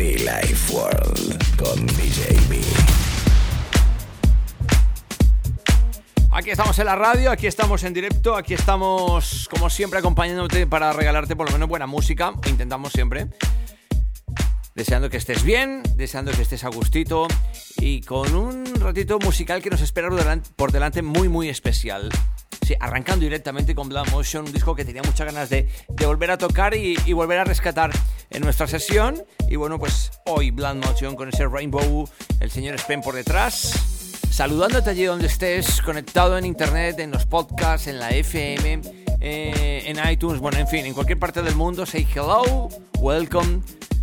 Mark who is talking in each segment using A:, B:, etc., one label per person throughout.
A: Life World con DJ B.
B: Aquí estamos en la radio, aquí estamos en directo, aquí estamos como siempre acompañándote para regalarte por lo menos buena música, intentamos siempre. Deseando que estés bien, deseando que estés a gustito y con un ratito musical que nos espera por delante, muy muy especial. Sí, arrancando directamente con Blood Motion, un disco que tenía muchas ganas de, volver a tocar y, volver a rescatar en nuestra sesión. Y bueno, pues hoy Blood Motion con ese Rainbow, el señor Spen por detrás, saludándote allí donde estés, conectado en internet, en los podcasts, en la FM, eh, en iTunes, bueno, en fin, en cualquier parte del mundo. Say hello, welcome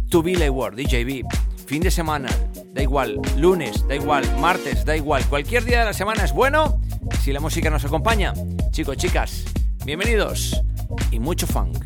B: to Billy World, DJB. Fin de semana, da igual, lunes, da igual, martes, da igual, cualquier día de la semana es bueno si la música nos acompaña. Chicos, chicas, bienvenidos y mucho funk.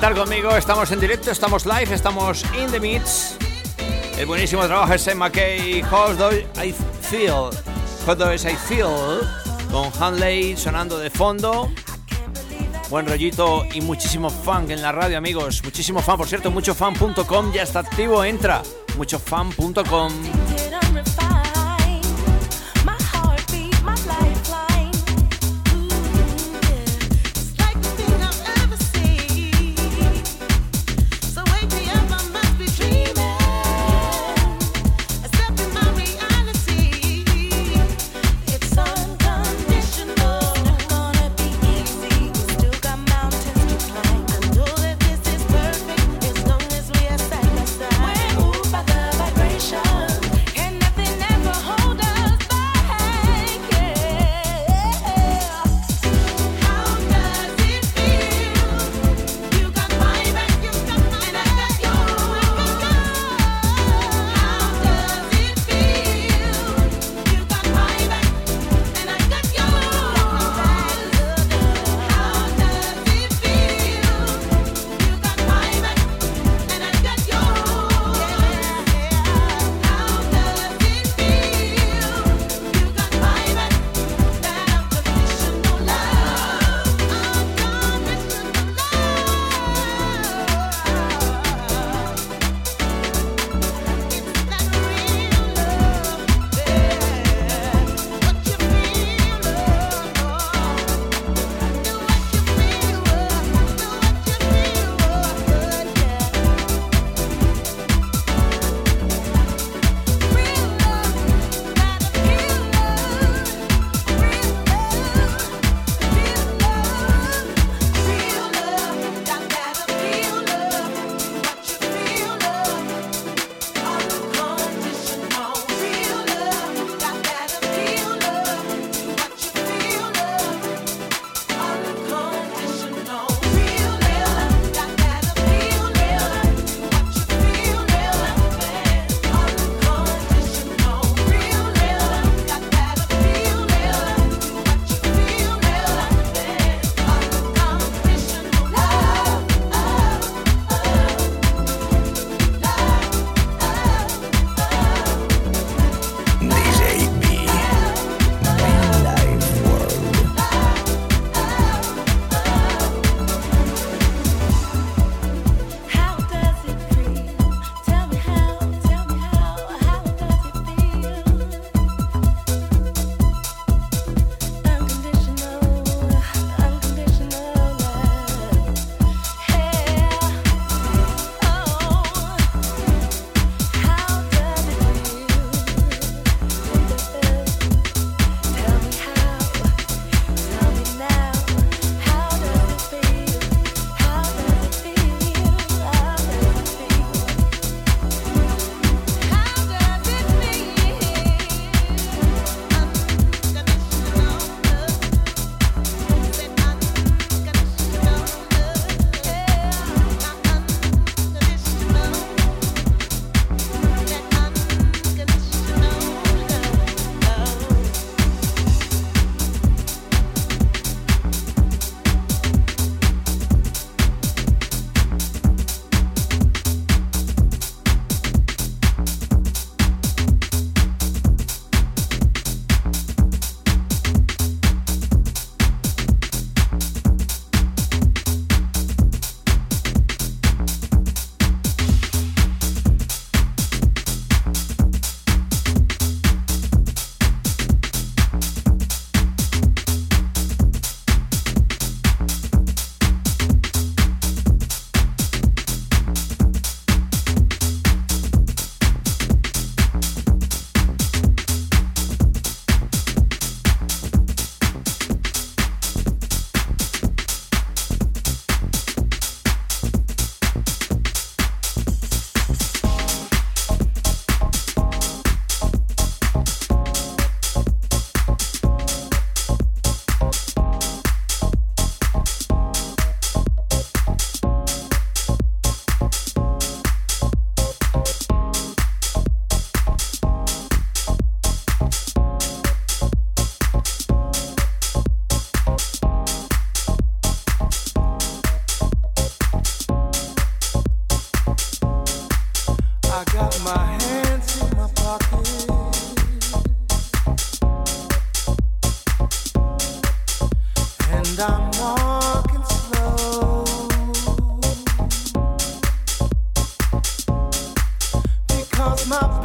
C: Conmigo, estamos en directo, estamos live, estamos in the mix. El buenísimo trabajo de Sam McKay, How Do I Feel, How Do I Feel, con Hanley sonando de fondo. Buen rollito y muchísimo funk en la radio, amigos. Muchísimo fan, por cierto, muchofan.com ya está activo, entra. Muchofan.com.
B: my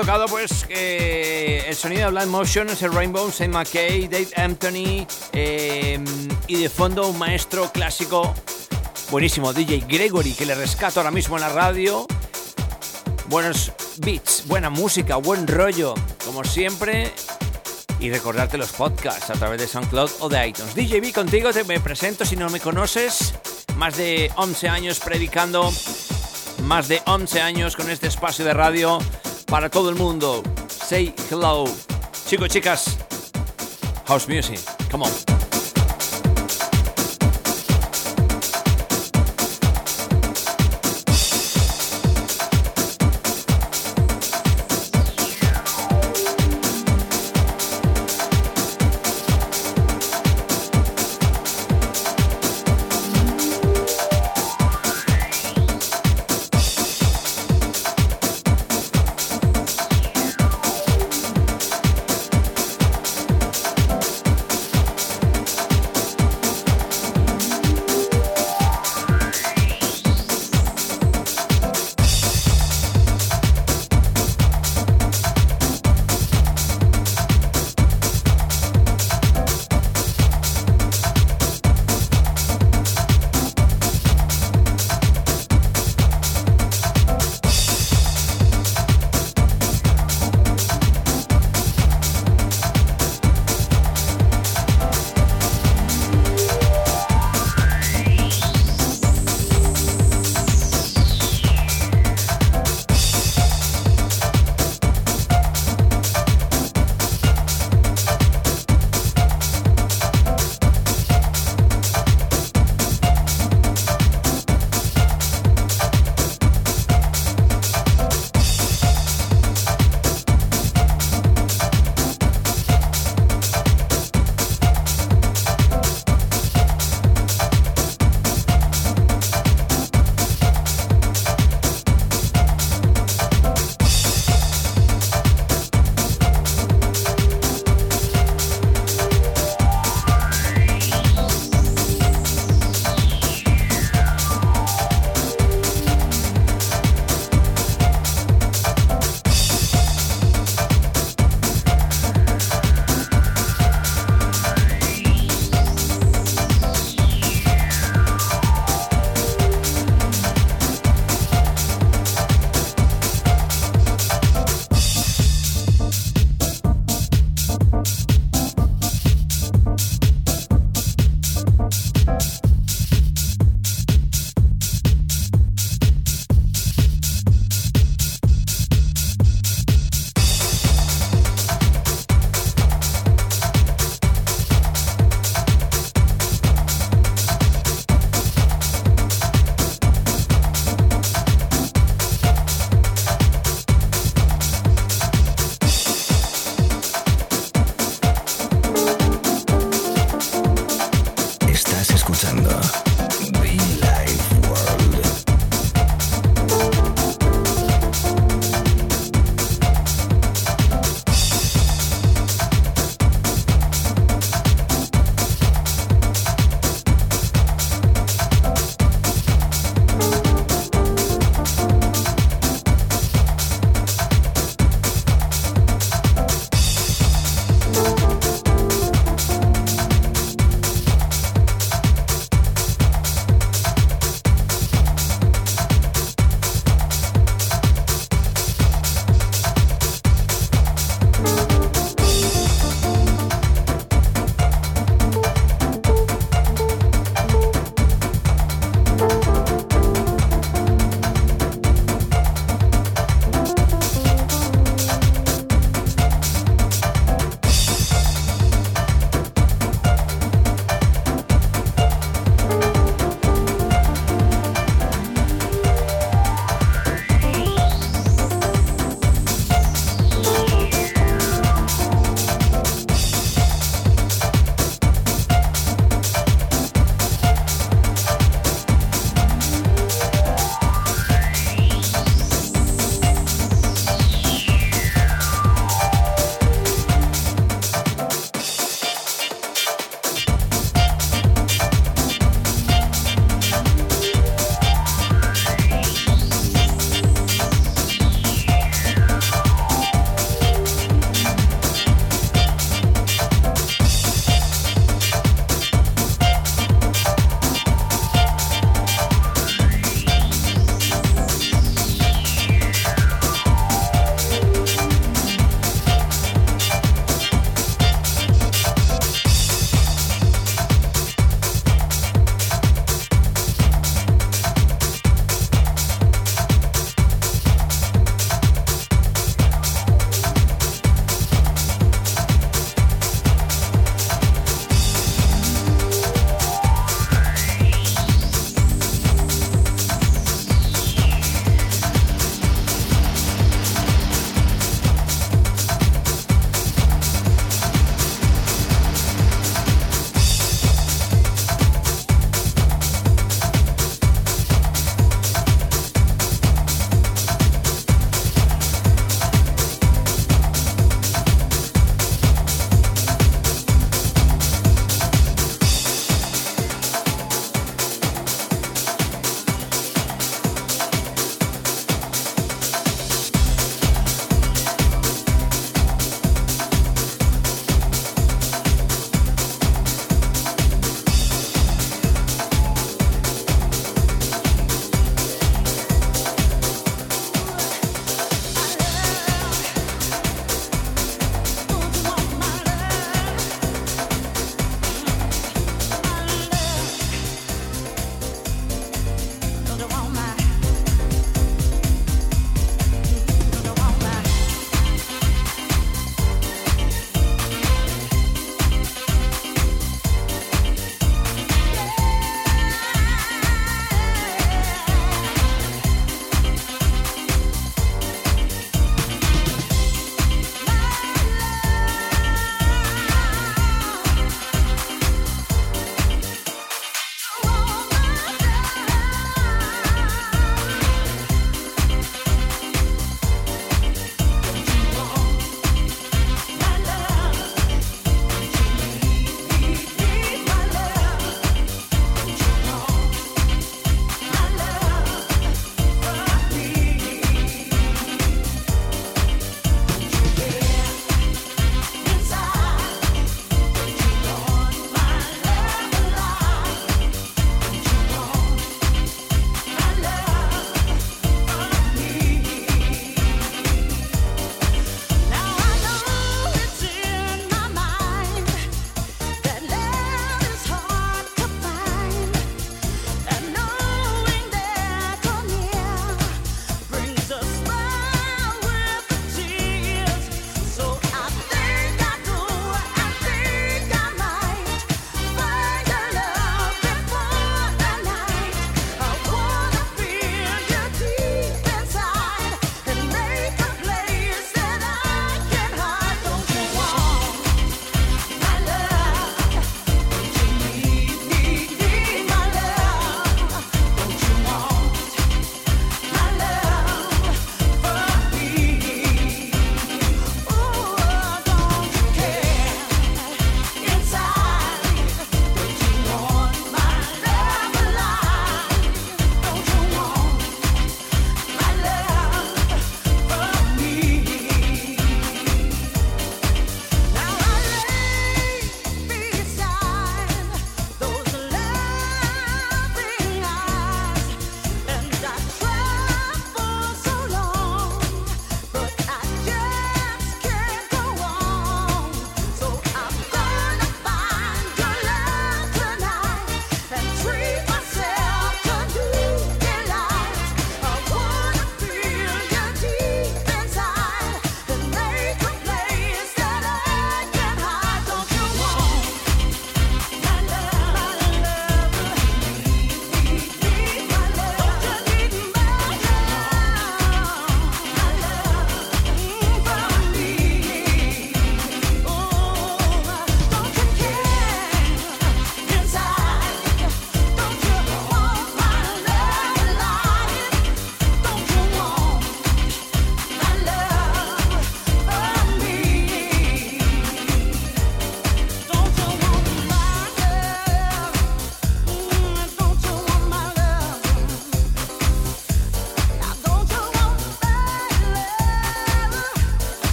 B: tocado pues eh, el sonido de Blind Motion, el Rainbow, Saint McKay, Dave Anthony em, y de fondo un maestro clásico buenísimo, DJ Gregory, que le rescato ahora mismo en la radio. Buenos beats, buena música, buen rollo, como siempre. Y recordarte los podcasts a través de SoundCloud o de iTunes. DJ B contigo, te me presento si no me conoces. Más de 11 años predicando, más de 11 años con este espacio de radio para todo el mundo. Say hello. Chicos, chicas, house music. Come on.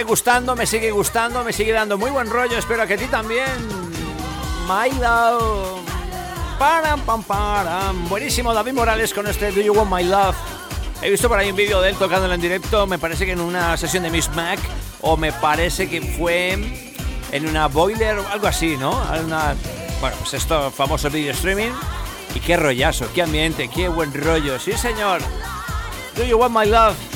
B: Sigue gustando, me sigue gustando, me sigue dando muy buen rollo. Espero que a ti también. My love. Param, pam, param. Buenísimo, David Morales con este Do You Want My Love. He visto por ahí un vídeo de él tocándolo en directo, me parece que en una sesión de Miss Mac, o me parece que fue en una boiler o algo así, ¿no? Bueno, pues esto, famoso video streaming. Y qué rollazo, qué ambiente, qué buen rollo. Sí, señor. Do You Want My Love.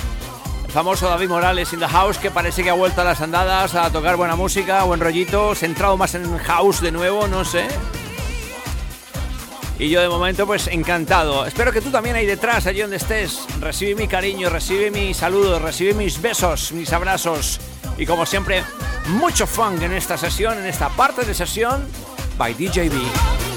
B: Famoso David Morales in the house, que parece que ha vuelto a las andadas a tocar buena música, buen rollito, centrado más en house de nuevo, no sé. Y yo de momento pues encantado. Espero que tú también ahí detrás, allí donde estés, recibe mi cariño, recibe mis saludos, recibe mis besos, mis abrazos. Y como siempre, mucho funk en esta sesión, en esta parte de sesión, by DJB.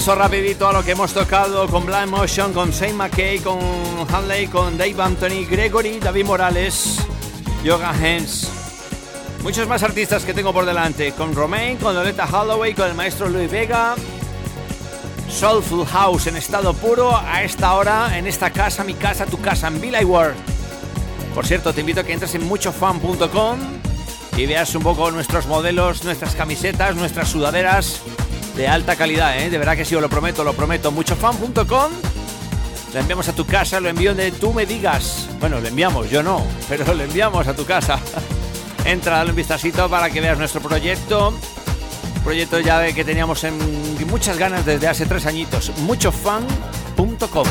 B: Repaso rapidito a lo que hemos tocado con Blind Motion, con Saint McKay, con Hanley, con Dave Anthony, Gregory, David Morales, Yoga Hens. Muchos más artistas que tengo por delante, con Romain, con Loleta Holloway, con el maestro Louis Vega. Soulful House en estado puro a esta hora, en esta casa, mi casa, tu casa, en Billy World. Por cierto, te invito a que entres en muchofan.com y veas un poco nuestros modelos, nuestras camisetas, nuestras sudaderas de alta calidad, ¿eh? de verdad que sí, os lo prometo, lo prometo. Muchofan.com, lo enviamos a tu casa, lo envío donde tú me digas. Bueno, lo enviamos, yo no, pero lo enviamos a tu casa. Entra, dale un vistacito para que veas nuestro proyecto. Proyecto ya que teníamos en muchas ganas desde hace tres añitos. Muchofan.com.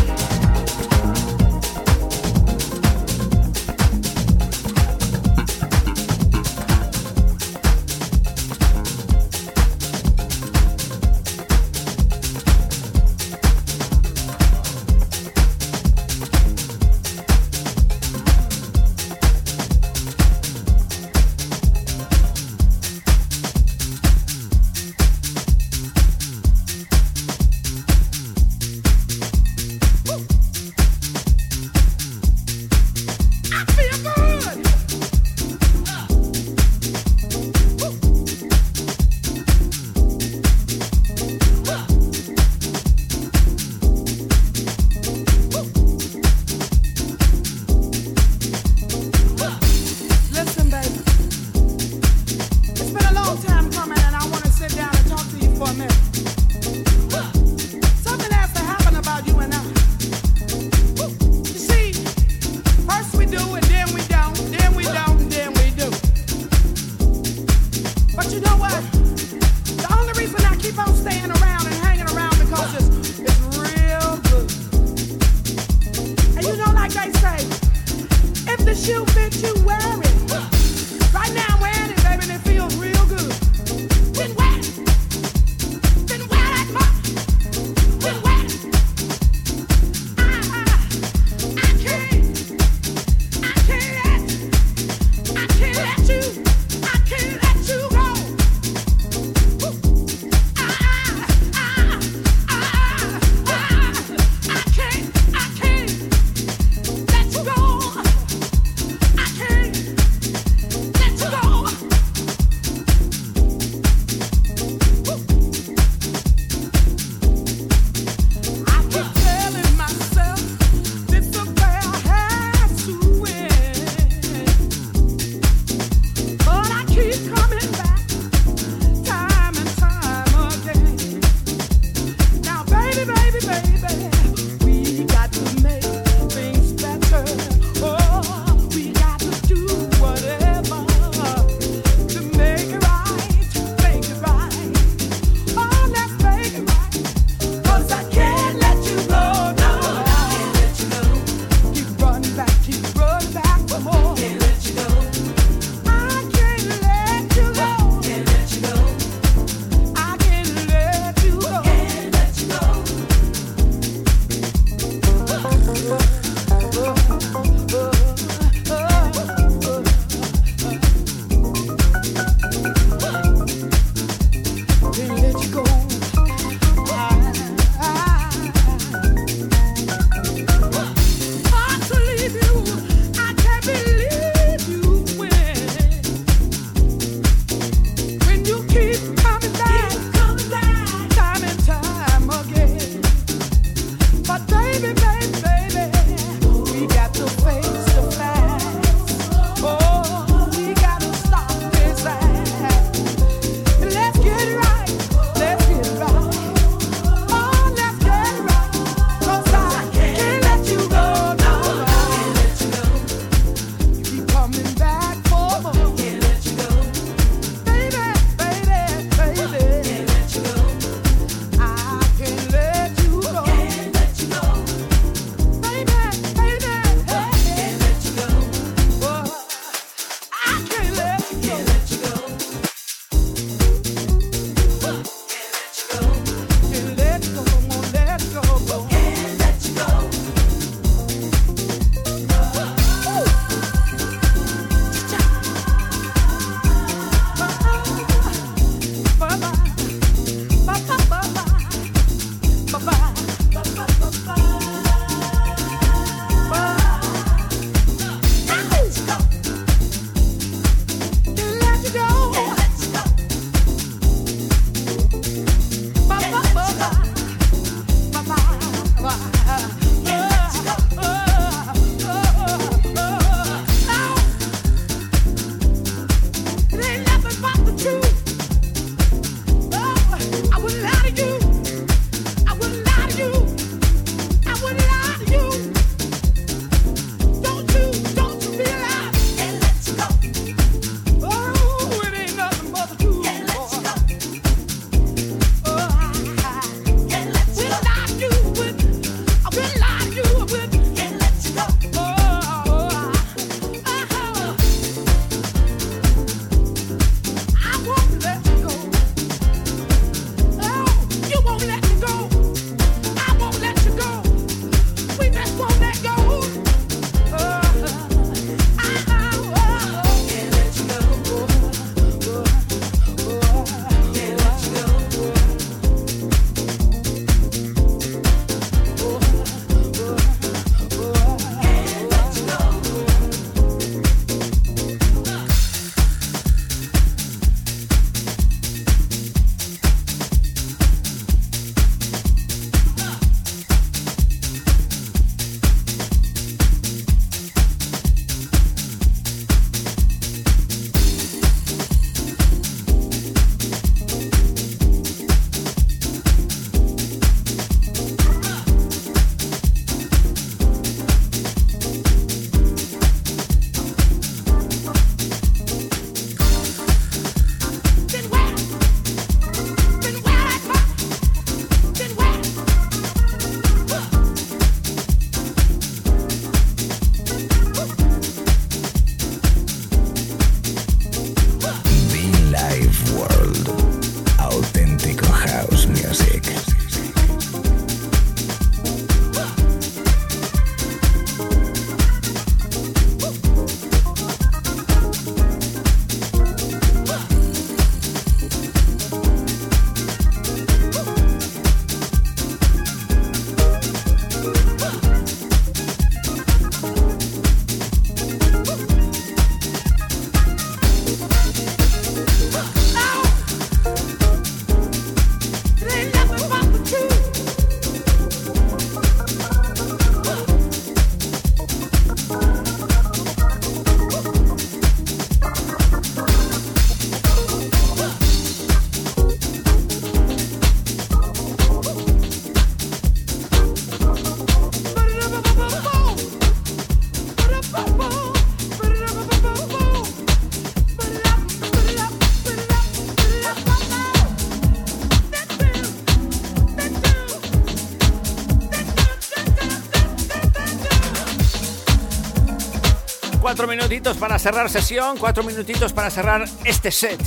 D: minutitos para cerrar sesión, cuatro minutitos para cerrar este set.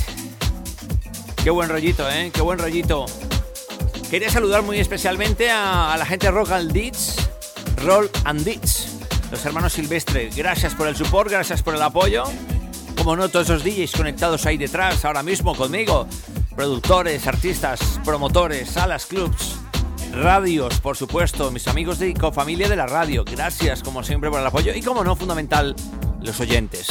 D: Qué buen rollito, ¿eh? Qué buen rollito. Quería saludar muy especialmente a, la gente Rock and Ditch, Roll and Ditch, los hermanos Silvestre. Gracias por el support, gracias por el apoyo. Como no, todos esos DJs conectados ahí detrás, ahora mismo conmigo. Productores, artistas, promotores, salas, clubs, radios, por supuesto, mis amigos de familia de la radio. Gracias, como siempre, por el apoyo. Y como no, fundamental, los oyentes.